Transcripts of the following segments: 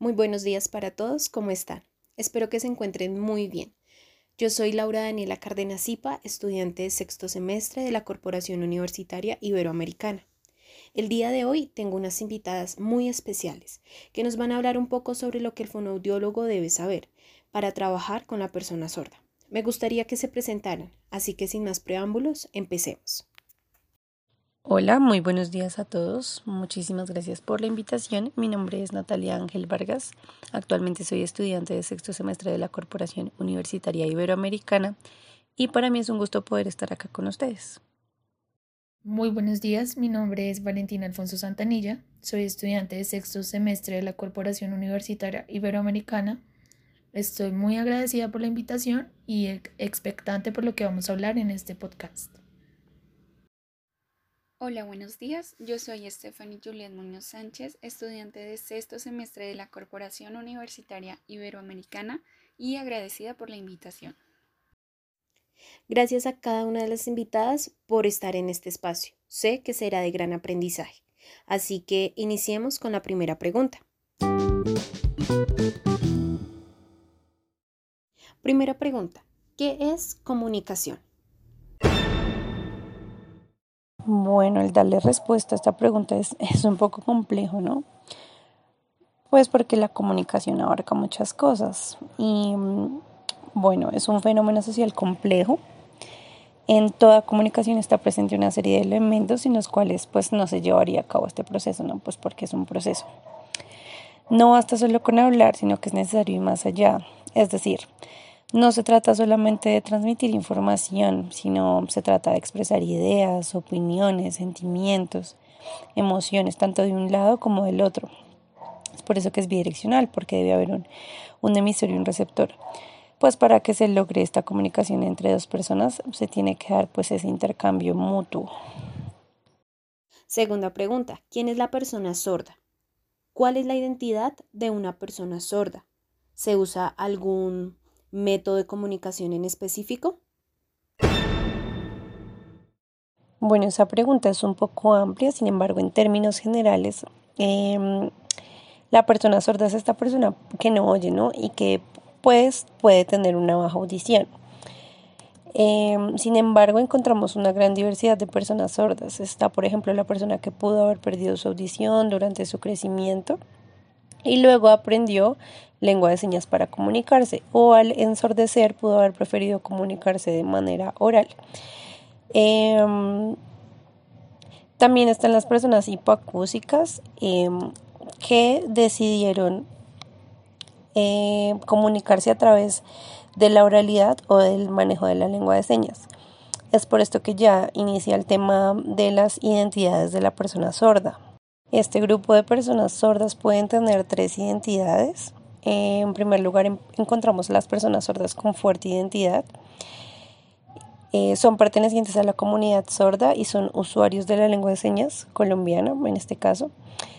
Muy buenos días para todos, ¿cómo están? Espero que se encuentren muy bien. Yo soy Laura Daniela Cárdenas Zipa, estudiante de sexto semestre de la Corporación Universitaria Iberoamericana. El día de hoy tengo unas invitadas muy especiales que nos van a hablar un poco sobre lo que el fonoaudiólogo debe saber para trabajar con la persona sorda. Me gustaría que se presentaran, así que sin más preámbulos, empecemos. Hola, muy buenos días a todos. Muchísimas gracias por la invitación. Mi nombre es Natalia Ángel Vargas. Actualmente soy estudiante de sexto semestre de la Corporación Universitaria Iberoamericana y para mí es un gusto poder estar acá con ustedes. Muy buenos días, mi nombre es Valentina Alfonso Santanilla. Soy estudiante de sexto semestre de la Corporación Universitaria Iberoamericana. Estoy muy agradecida por la invitación y expectante por lo que vamos a hablar en este podcast. Hola, buenos días. Yo soy Stephanie Juliet Muñoz Sánchez, estudiante de sexto semestre de la Corporación Universitaria Iberoamericana y agradecida por la invitación. Gracias a cada una de las invitadas por estar en este espacio. Sé que será de gran aprendizaje. Así que iniciemos con la primera pregunta. Primera pregunta. ¿Qué es comunicación? Bueno, el darle respuesta a esta pregunta es, es un poco complejo, ¿no? Pues porque la comunicación abarca muchas cosas y mm, bueno, es un fenómeno social complejo. En toda comunicación está presente una serie de elementos sin los cuales pues no se llevaría a cabo este proceso, ¿no? Pues porque es un proceso. No basta solo con hablar, sino que es necesario ir más allá. Es decir, no se trata solamente de transmitir información, sino se trata de expresar ideas, opiniones, sentimientos, emociones, tanto de un lado como del otro. Es por eso que es bidireccional, porque debe haber un, emisor y un receptor. Pues para que se logre esta comunicación entre dos personas, se tiene que dar pues ese intercambio mutuo. Segunda pregunta, ¿quién es la persona sorda? ¿Cuál es la identidad de una persona sorda? ¿Se usa algún método de comunicación en específico? Bueno, esa pregunta es un poco amplia, sin embargo, en términos generales, em, la persona sorda es esta persona que no oye, ¿no? Y que pues puede tener una baja audición. Em, sin embargo, encontramos una gran diversidad de personas sordas. Está, por ejemplo, la persona que pudo haber perdido su audición durante su crecimiento y luego aprendió lengua de señas para comunicarse o al ensordecer pudo haber preferido comunicarse de manera oral. Em, también están las personas hipoacúsicas em, que decidieron eh, comunicarse a través de la oralidad o del manejo de la lengua de señas. Es por esto que ya inicia el tema de las identidades de la persona sorda. Este grupo de personas sordas pueden tener tres identidades. En primer lugar, encontramos las personas sordas con fuerte identidad. Eh, son pertenecientes a la comunidad sorda y son usuarios de la lengua de señas colombiana, en este caso.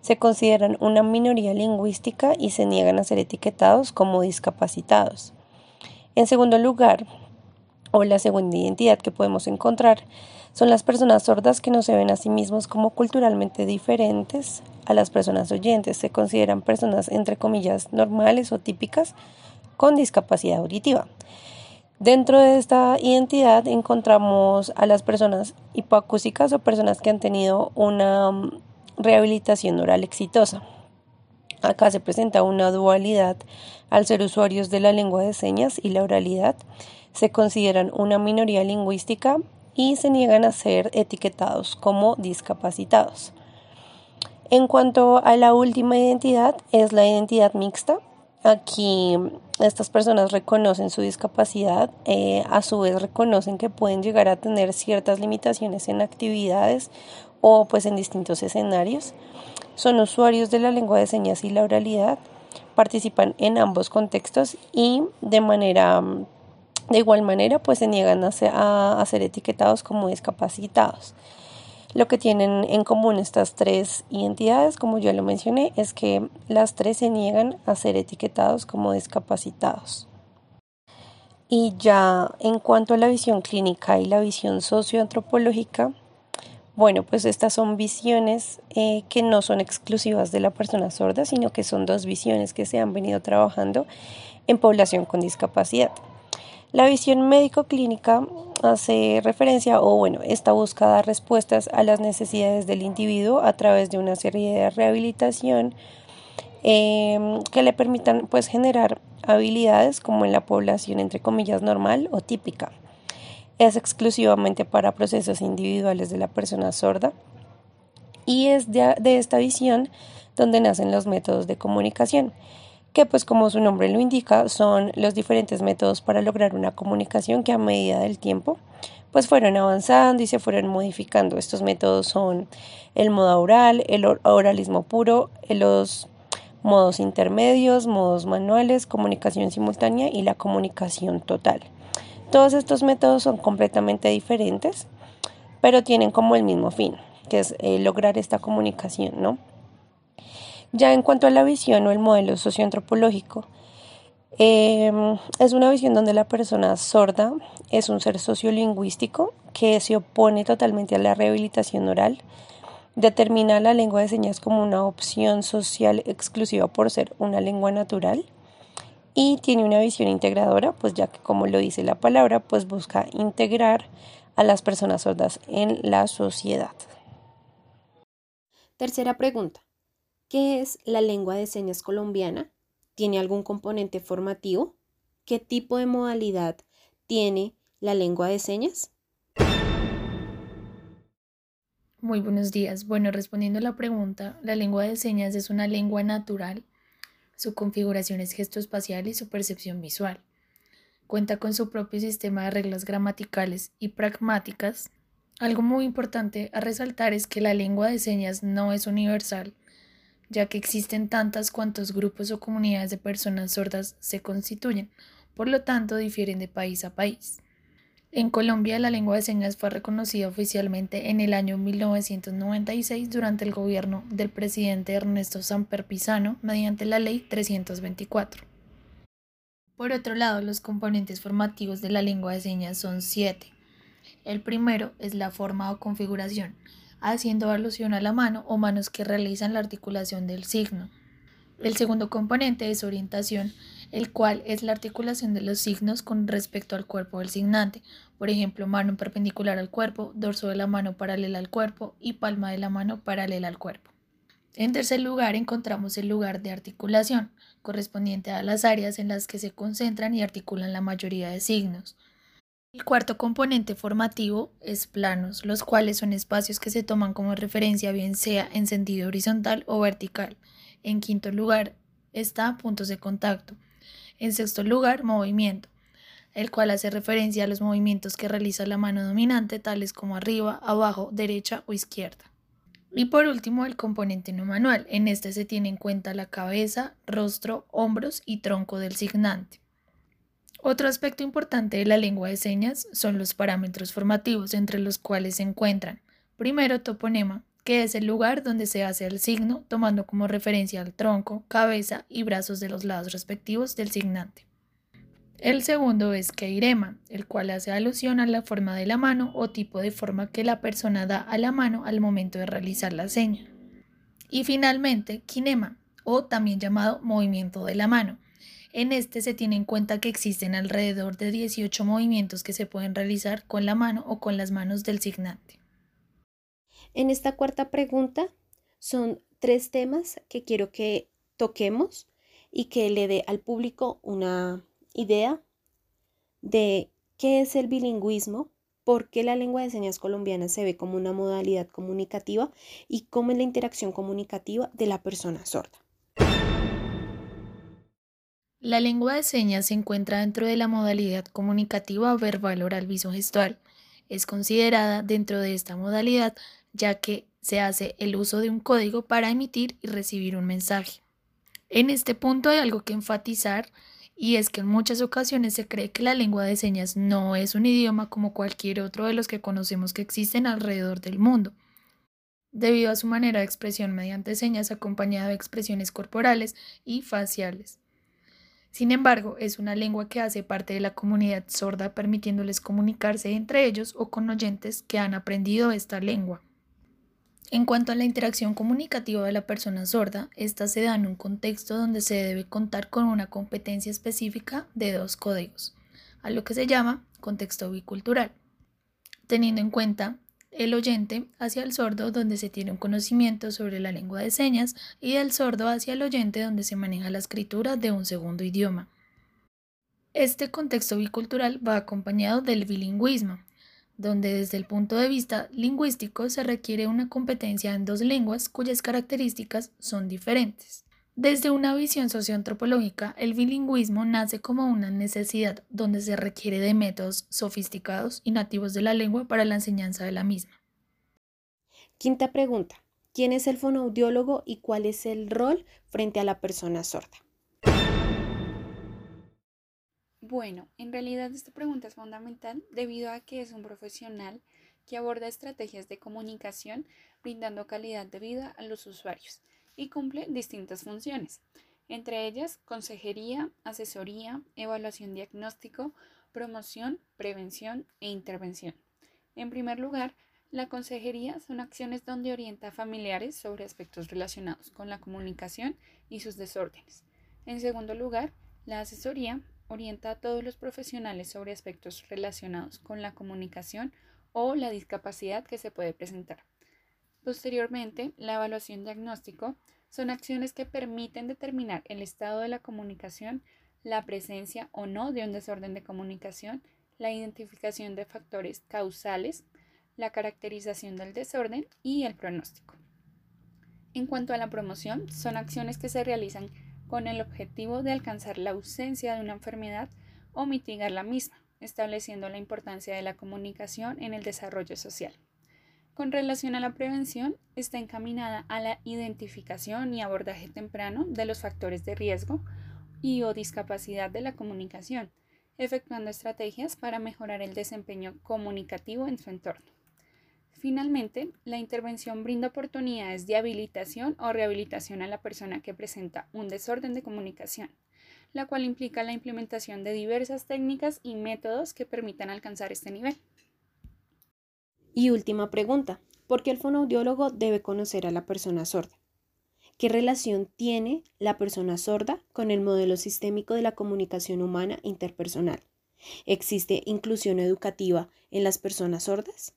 Se consideran una minoría lingüística y se niegan a ser etiquetados como discapacitados. En segundo lugar, o la segunda identidad que podemos encontrar, son las personas sordas que no se ven a sí mismos como culturalmente diferentes a las personas oyentes. Se consideran personas, entre comillas, normales o típicas con discapacidad auditiva. Dentro de esta identidad encontramos a las personas hipoacúsicas o personas que han tenido una mm, rehabilitación oral exitosa. Acá se presenta una dualidad al ser usuarios de la lengua de señas y la oralidad. Se consideran una minoría lingüística y se niegan a ser etiquetados como discapacitados. En cuanto a la última identidad, es la identidad mixta. Aquí estas personas reconocen su discapacidad, eh, a su vez reconocen que pueden llegar a tener ciertas limitaciones en actividades o pues en distintos escenarios. Son usuarios de la lengua de señas y la oralidad, participan en ambos contextos y de manera de igual manera, pues se niegan a ser, etiquetados como discapacitados. Lo que tienen en común estas tres identidades, como ya lo mencioné, es que las tres se niegan a ser etiquetados como discapacitados. Y ya en cuanto a la visión clínica y la visión socioantropológica, Bueno, pues estas son visiones eh, que no son exclusivas de la persona sorda, sino que son dos visiones que se han venido trabajando en población con discapacidad. La visión médico-clínica hace referencia, o bueno, esta busca dar respuestas a las necesidades del individuo a través de una serie de rehabilitación em, que le permitan pues generar habilidades como en la población entre comillas normal o típica. Es exclusivamente para procesos individuales de la persona sorda y es de, esta visión donde nacen los métodos de comunicación, que pues como su nombre lo indica son los diferentes métodos para lograr una comunicación que a medida del tiempo pues fueron avanzando y se fueron modificando. Estos métodos son el modo oral, el oralismo puro, los modos intermedios, modos manuales, comunicación simultánea y la comunicación total. Todos estos métodos son completamente diferentes, pero tienen como el mismo fin, que es eh, lograr esta comunicación, ¿no? Ya en cuanto a la visión o el modelo socioantropológico, em, es una visión donde la persona sorda es un ser sociolingüístico que se opone totalmente a la rehabilitación oral, determina la lengua de señas como una opción social exclusiva por ser una lengua natural y tiene una visión integradora, pues ya que como lo dice la palabra, pues busca integrar a las personas sordas en la sociedad. Tercera pregunta. ¿Qué es la lengua de señas colombiana? ¿Tiene algún componente formativo? ¿Qué tipo de modalidad tiene la lengua de señas? Muy buenos días. Bueno, respondiendo a la pregunta, la lengua de señas es una lengua natural su configuración es gesto-espacial y su percepción visual. Cuenta con su propio sistema de reglas gramaticales y pragmáticas. Algo muy importante a resaltar es que la lengua de señas no es universal, ya que existen tantas cuantos grupos o comunidades de personas sordas se constituyen, por lo tanto difieren de país a país. En Colombia, la lengua de señas fue reconocida oficialmente en el año 1996 durante el gobierno del presidente Ernesto Samper Pizano mediante la Ley 324. Por otro lado, los componentes formativos de la lengua de señas son siete. El primero es la forma o configuración, haciendo alusión a la mano o manos que realizan la articulación del signo. El segundo componente es orientación, el cual es la articulación de los signos con respecto al cuerpo del signante, por ejemplo, mano perpendicular al cuerpo, dorso de la mano paralela al cuerpo y palma de la mano paralela al cuerpo. En tercer lugar encontramos el lugar de articulación, correspondiente a las áreas en las que se concentran y articulan la mayoría de signos. El cuarto componente formativo es planos, los cuales son espacios que se toman como referencia bien sea en sentido horizontal o vertical. En quinto lugar está puntos de contacto, en sexto lugar, movimiento, el cual hace referencia a los movimientos que realiza la mano dominante, tales como arriba, abajo, derecha o izquierda. Y por último, el componente no manual. En este se tiene en cuenta la cabeza, rostro, hombros y tronco del signante. Otro aspecto importante de la lengua de señas son los parámetros formativos, entre los cuales se encuentran primero toponema, que es el lugar donde se hace el signo, tomando como referencia al tronco, cabeza y brazos de los lados respectivos del signante. El segundo es keirema, el cual hace alusión a la forma de la mano o tipo de forma que la persona da a la mano al momento de realizar la seña. Y finalmente, kinema, o también llamado movimiento de la mano. En este se tiene en cuenta que existen alrededor de 18 movimientos que se pueden realizar con la mano o con las manos del signante. En esta cuarta pregunta son tres temas que quiero que toquemos y que le dé al público una idea de qué es el bilingüismo, por qué la lengua de señas colombiana se ve como una modalidad comunicativa y cómo es la interacción comunicativa de la persona sorda. La lengua de señas se encuentra dentro de la modalidad comunicativa verbal oral visogestual. Es considerada dentro de esta modalidad ya que se hace el uso de un código para emitir y recibir un mensaje. En este punto hay algo que enfatizar y es que en muchas ocasiones se cree que la lengua de señas no es un idioma como cualquier otro de los que conocemos que existen alrededor del mundo, debido a su manera de expresión mediante señas acompañada de expresiones corporales y faciales. Sin embargo, es una lengua que hace parte de la comunidad sorda permitiéndoles comunicarse entre ellos o con oyentes que han aprendido esta lengua. En cuanto a la interacción comunicativa de la persona sorda, esta se da en un contexto donde se debe contar con una competencia específica de dos códigos, a lo que se llama contexto bicultural, teniendo en cuenta el oyente hacia el sordo donde se tiene un conocimiento sobre la lengua de señas y del sordo hacia el oyente donde se maneja la escritura de un segundo idioma. Este contexto bicultural va acompañado del bilingüismo, donde desde el punto de vista lingüístico se requiere una competencia en dos lenguas cuyas características son diferentes. Desde una visión socioantropológica, el bilingüismo nace como una necesidad donde se requiere de métodos sofisticados y nativos de la lengua para la enseñanza de la misma. Quinta pregunta. ¿Quién es el fonoaudiólogo y cuál es el rol frente a la persona sorda? Bueno, en realidad esta pregunta es fundamental debido a que es un profesional que aborda estrategias de comunicación brindando calidad de vida a los usuarios y cumple distintas funciones, entre ellas consejería, asesoría, evaluación diagnóstico, promoción, prevención e intervención. En primer lugar, la consejería son acciones donde orienta a familiares sobre aspectos relacionados con la comunicación y sus desórdenes. En segundo lugar, la asesoría orienta a todos los profesionales sobre aspectos relacionados con la comunicación o la discapacidad que se puede presentar. Posteriormente, la evaluación diagnóstico son acciones que permiten determinar el estado de la comunicación, la presencia o no de un desorden de comunicación, la identificación de factores causales, la caracterización del desorden y el pronóstico. En cuanto a la promoción, son acciones que se realizan con el objetivo de alcanzar la ausencia de una enfermedad o mitigar la misma, estableciendo la importancia de la comunicación en el desarrollo social. Con relación a la prevención, está encaminada a la identificación y abordaje temprano de los factores de riesgo y o discapacidad de la comunicación, efectuando estrategias para mejorar el desempeño comunicativo en su entorno. Finalmente, la intervención brinda oportunidades de habilitación o rehabilitación a la persona que presenta un desorden de comunicación, la cual implica la implementación de diversas técnicas y métodos que permitan alcanzar este nivel. Y última pregunta, ¿por qué el fonoaudiólogo debe conocer a la persona sorda? ¿Qué relación tiene la persona sorda con el modelo sistémico de la comunicación humana interpersonal? ¿Existe inclusión educativa en las personas sordas?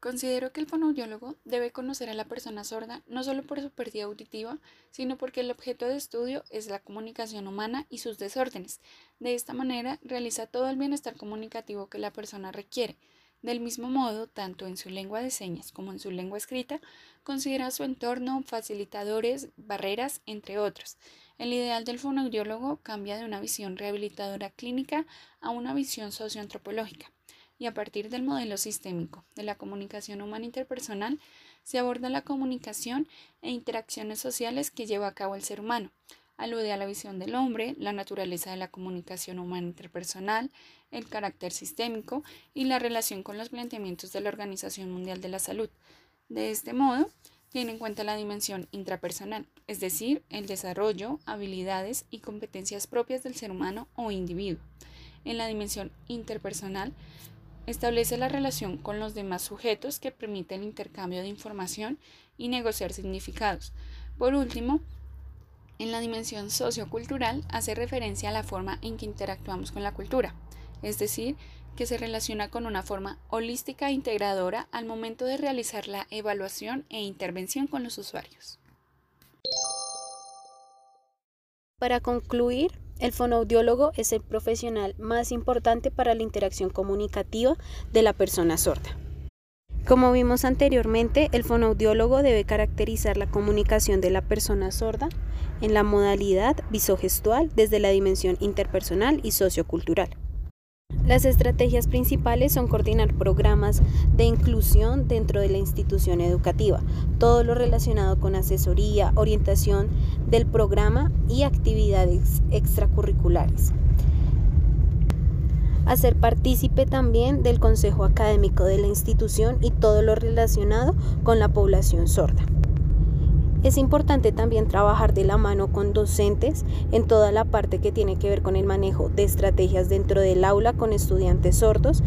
Considero que el fonoaudiólogo debe conocer a la persona sorda no solo por su pérdida auditiva, sino porque el objeto de estudio es la comunicación humana y sus desórdenes. De esta manera, realiza todo el bienestar comunicativo que la persona requiere. Del mismo modo, tanto en su lengua de señas como en su lengua escrita, considera su entorno, facilitadores, barreras, entre otros. El ideal del fonoaudiólogo cambia de una visión rehabilitadora clínica a una visión socioantropológica y a partir del modelo sistémico de la comunicación humana interpersonal se aborda la comunicación e interacciones sociales que lleva a cabo el ser humano. Alude a la visión del hombre, la naturaleza de la comunicación humana interpersonal, el carácter sistémico y la relación con los planteamientos de la Organización Mundial de la Salud. De este modo, tiene en cuenta la dimensión intrapersonal, es decir, el desarrollo, habilidades y competencias propias del ser humano o individuo. En la dimensión interpersonal Establece la relación con los demás sujetos que permite el intercambio de información y negociar significados. Por último, en la dimensión sociocultural hace referencia a la forma en que interactuamos con la cultura, es decir, que se relaciona con una forma holística e integradora al momento de realizar la evaluación e intervención con los usuarios. Para concluir, el fonoaudiólogo es el profesional más importante para la interacción comunicativa de la persona sorda. Como vimos anteriormente, el fonoaudiólogo debe caracterizar la comunicación de la persona sorda en la modalidad visogestual desde la dimensión interpersonal y sociocultural. Las estrategias principales son coordinar programas de inclusión dentro de la institución educativa, todo lo relacionado con asesoría, orientación del programa y actividades extracurriculares. Hacer partícipe también del consejo académico de la institución y todo lo relacionado con la población sorda. Es importante también trabajar de la mano con docentes en toda la parte que tiene que ver con el manejo de estrategias dentro del aula con estudiantes sordos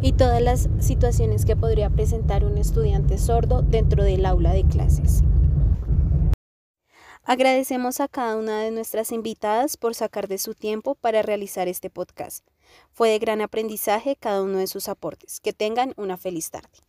y todas las situaciones que podría presentar un estudiante sordo dentro del aula de clases. Agradecemos a cada una de nuestras invitadas por sacar de su tiempo para realizar este podcast. Fue de gran aprendizaje cada uno de sus aportes. Que tengan una feliz tarde.